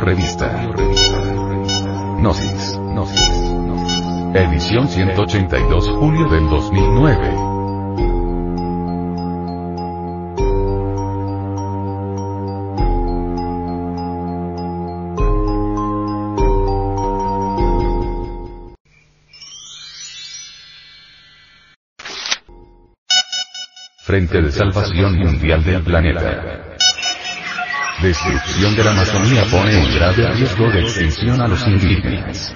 Revista. Gnosis. Edición 182 julio del 2009. Frente de Salvación Mundial del Planeta. Destrucción de la Amazonía pone en grave riesgo de extinción a los indígenas.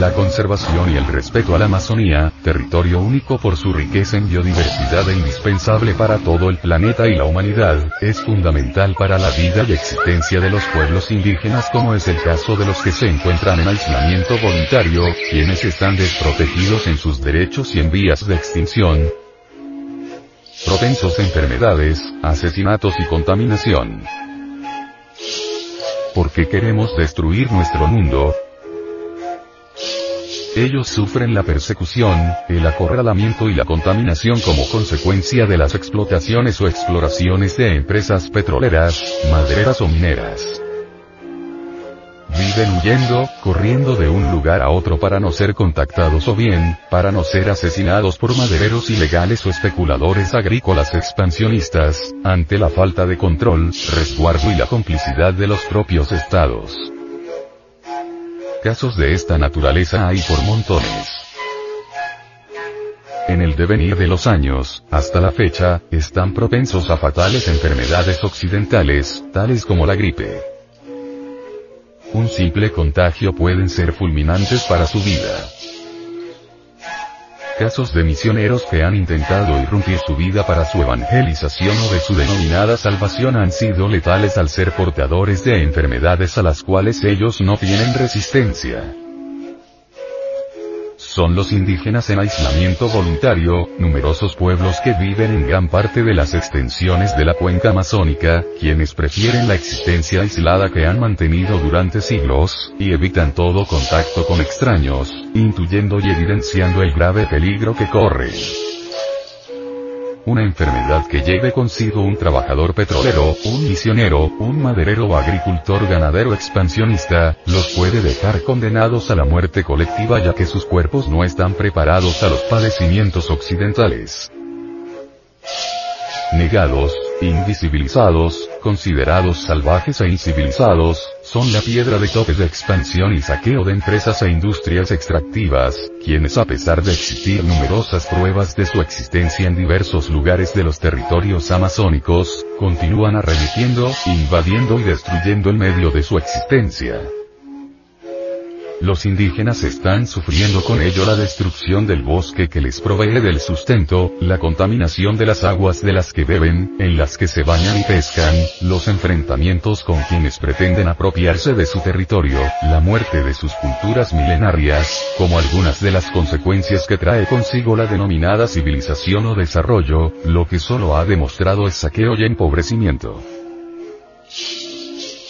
La conservación y el respeto a la Amazonía, territorio único por su riqueza en biodiversidad e indispensable para todo el planeta y la humanidad, es fundamental para la vida y existencia de los pueblos indígenas como es el caso de los que se encuentran en aislamiento voluntario, quienes están desprotegidos en sus derechos y en vías de extinción, propensos a enfermedades, asesinatos y contaminación. Porque queremos destruir nuestro mundo, ellos sufren la persecución, el acorralamiento y la contaminación como consecuencia de las explotaciones o exploraciones de empresas petroleras, madereras o mineras. Viven huyendo, corriendo de un lugar a otro para no ser contactados o bien, para no ser asesinados por madereros ilegales o especuladores agrícolas expansionistas, ante la falta de control, resguardo y la complicidad de los propios estados. Casos de esta naturaleza hay por montones. En el devenir de los años, hasta la fecha, están propensos a fatales enfermedades occidentales, tales como la gripe. Un simple contagio pueden ser fulminantes para su vida. Casos de misioneros que han intentado irrumpir su vida para su evangelización o de su denominada salvación han sido letales al ser portadores de enfermedades a las cuales ellos no tienen resistencia son los indígenas en aislamiento voluntario, numerosos pueblos que viven en gran parte de las extensiones de la cuenca amazónica, quienes prefieren la existencia aislada que han mantenido durante siglos, y evitan todo contacto con extraños, intuyendo y evidenciando el grave peligro que corren. Una enfermedad que lleve consigo un trabajador petrolero, un misionero, un maderero o agricultor ganadero expansionista, los puede dejar condenados a la muerte colectiva ya que sus cuerpos no están preparados a los padecimientos occidentales. Negados, invisibilizados, considerados salvajes e incivilizados, son la piedra de tope de expansión y saqueo de empresas e industrias extractivas, quienes a pesar de existir numerosas pruebas de su existencia en diversos lugares de los territorios amazónicos, continúan arremetiendo, invadiendo y destruyendo el medio de su existencia. Los indígenas están sufriendo con ello la destrucción del bosque que les provee del sustento, la contaminación de las aguas de las que beben, en las que se bañan y pescan, los enfrentamientos con quienes pretenden apropiarse de su territorio, la muerte de sus culturas milenarias, como algunas de las consecuencias que trae consigo la denominada civilización o desarrollo, lo que solo ha demostrado es saqueo y empobrecimiento.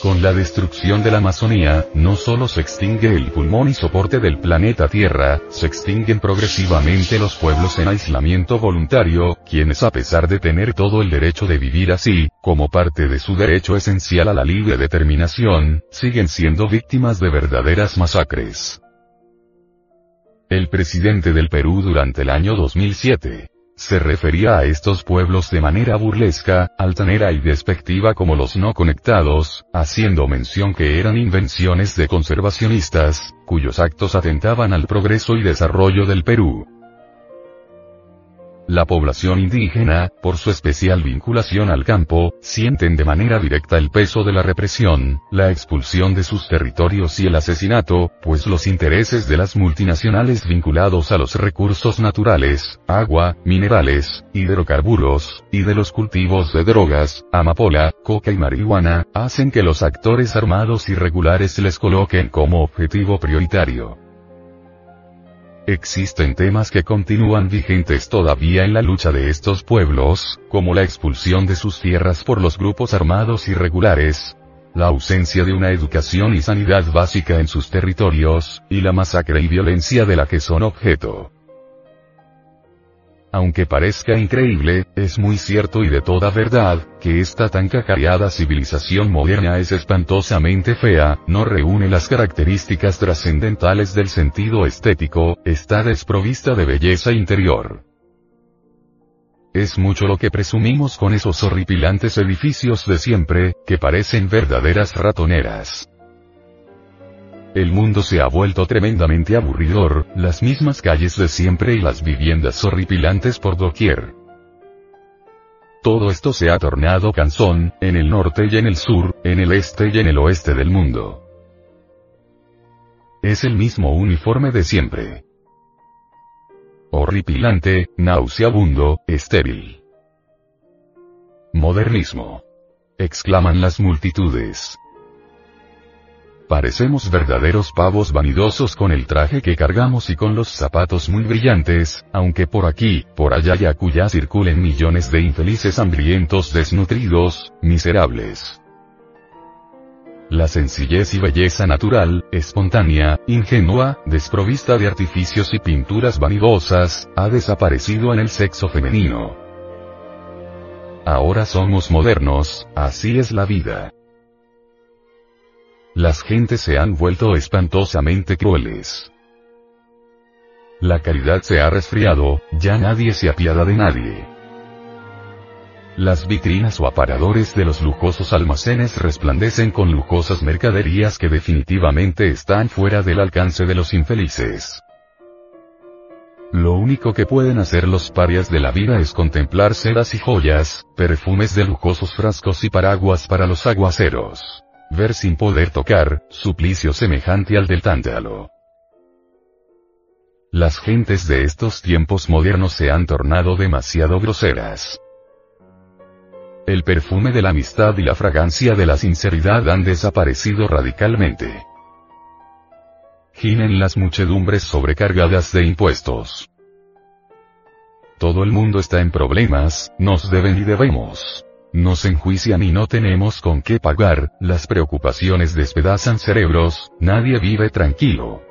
Con la destrucción de la Amazonía, no solo se extingue el pulmón y soporte del planeta Tierra, se extinguen progresivamente los pueblos en aislamiento voluntario, quienes a pesar de tener todo el derecho de vivir así, como parte de su derecho esencial a la libre determinación, siguen siendo víctimas de verdaderas masacres. El presidente del Perú durante el año 2007, se refería a estos pueblos de manera burlesca, altanera y despectiva como los no conectados, haciendo mención que eran invenciones de conservacionistas, cuyos actos atentaban al progreso y desarrollo del Perú. La población indígena, por su especial vinculación al campo, sienten de manera directa el peso de la represión, la expulsión de sus territorios y el asesinato, pues los intereses de las multinacionales vinculados a los recursos naturales, agua, minerales, hidrocarburos, y de los cultivos de drogas, amapola, coca y marihuana, hacen que los actores armados irregulares les coloquen como objetivo prioritario Existen temas que continúan vigentes todavía en la lucha de estos pueblos, como la expulsión de sus tierras por los grupos armados irregulares, la ausencia de una educación y sanidad básica en sus territorios, y la masacre y violencia de la que son objeto. Aunque parezca increíble, es muy cierto y de toda verdad, que esta tan cacareada civilización moderna es espantosamente fea, no reúne las características trascendentales del sentido estético, está desprovista de belleza interior. Es mucho lo que presumimos con esos horripilantes edificios de siempre, que parecen verdaderas ratoneras. El mundo se ha vuelto tremendamente aburridor, las mismas calles de siempre y las viviendas horripilantes por doquier. Todo esto se ha tornado cansón, en el norte y en el sur, en el este y en el oeste del mundo. Es el mismo uniforme de siempre. Horripilante, nauseabundo, estéril. Modernismo. exclaman las multitudes. Parecemos verdaderos pavos vanidosos con el traje que cargamos y con los zapatos muy brillantes, aunque por aquí, por allá y acullá circulen millones de infelices hambrientos desnutridos, miserables. La sencillez y belleza natural, espontánea, ingenua, desprovista de artificios y pinturas vanidosas, ha desaparecido en el sexo femenino. Ahora somos modernos, así es la vida. Las gentes se han vuelto espantosamente crueles. La caridad se ha resfriado, ya nadie se apiada de nadie. Las vitrinas o aparadores de los lujosos almacenes resplandecen con lujosas mercaderías que definitivamente están fuera del alcance de los infelices. Lo único que pueden hacer los parias de la vida es contemplar sedas y joyas, perfumes de lujosos frascos y paraguas para los aguaceros ver sin poder tocar, suplicio semejante al del tántalo. Las gentes de estos tiempos modernos se han tornado demasiado groseras. El perfume de la amistad y la fragancia de la sinceridad han desaparecido radicalmente. Ginen las muchedumbres sobrecargadas de impuestos. Todo el mundo está en problemas, nos deben y debemos. Nos enjuician y no tenemos con qué pagar, las preocupaciones despedazan cerebros, nadie vive tranquilo.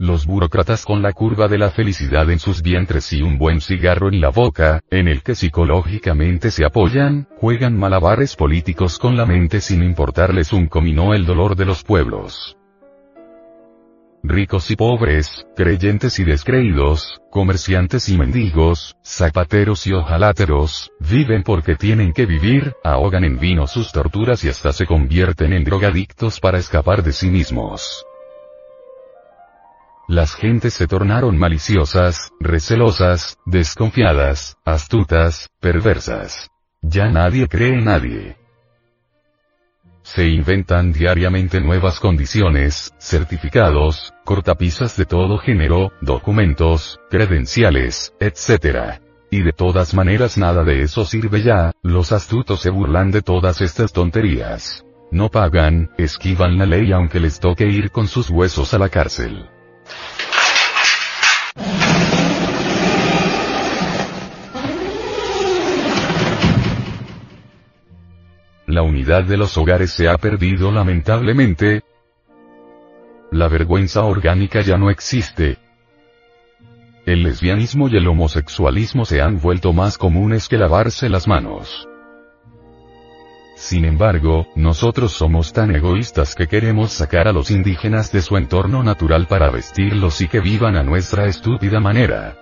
Los burócratas con la curva de la felicidad en sus vientres y un buen cigarro en la boca, en el que psicológicamente se apoyan, juegan malabares políticos con la mente sin importarles un comino el dolor de los pueblos ricos y pobres, creyentes y descreídos, comerciantes y mendigos, zapateros y ojaláteros, viven porque tienen que vivir, ahogan en vino sus torturas y hasta se convierten en drogadictos para escapar de sí mismos. Las gentes se tornaron maliciosas, recelosas, desconfiadas, astutas, perversas. Ya nadie cree en nadie. Se inventan diariamente nuevas condiciones, certificados, cortapisas de todo género, documentos, credenciales, etc. Y de todas maneras nada de eso sirve ya, los astutos se burlan de todas estas tonterías. No pagan, esquivan la ley aunque les toque ir con sus huesos a la cárcel. La unidad de los hogares se ha perdido lamentablemente. La vergüenza orgánica ya no existe. El lesbianismo y el homosexualismo se han vuelto más comunes que lavarse las manos. Sin embargo, nosotros somos tan egoístas que queremos sacar a los indígenas de su entorno natural para vestirlos y que vivan a nuestra estúpida manera.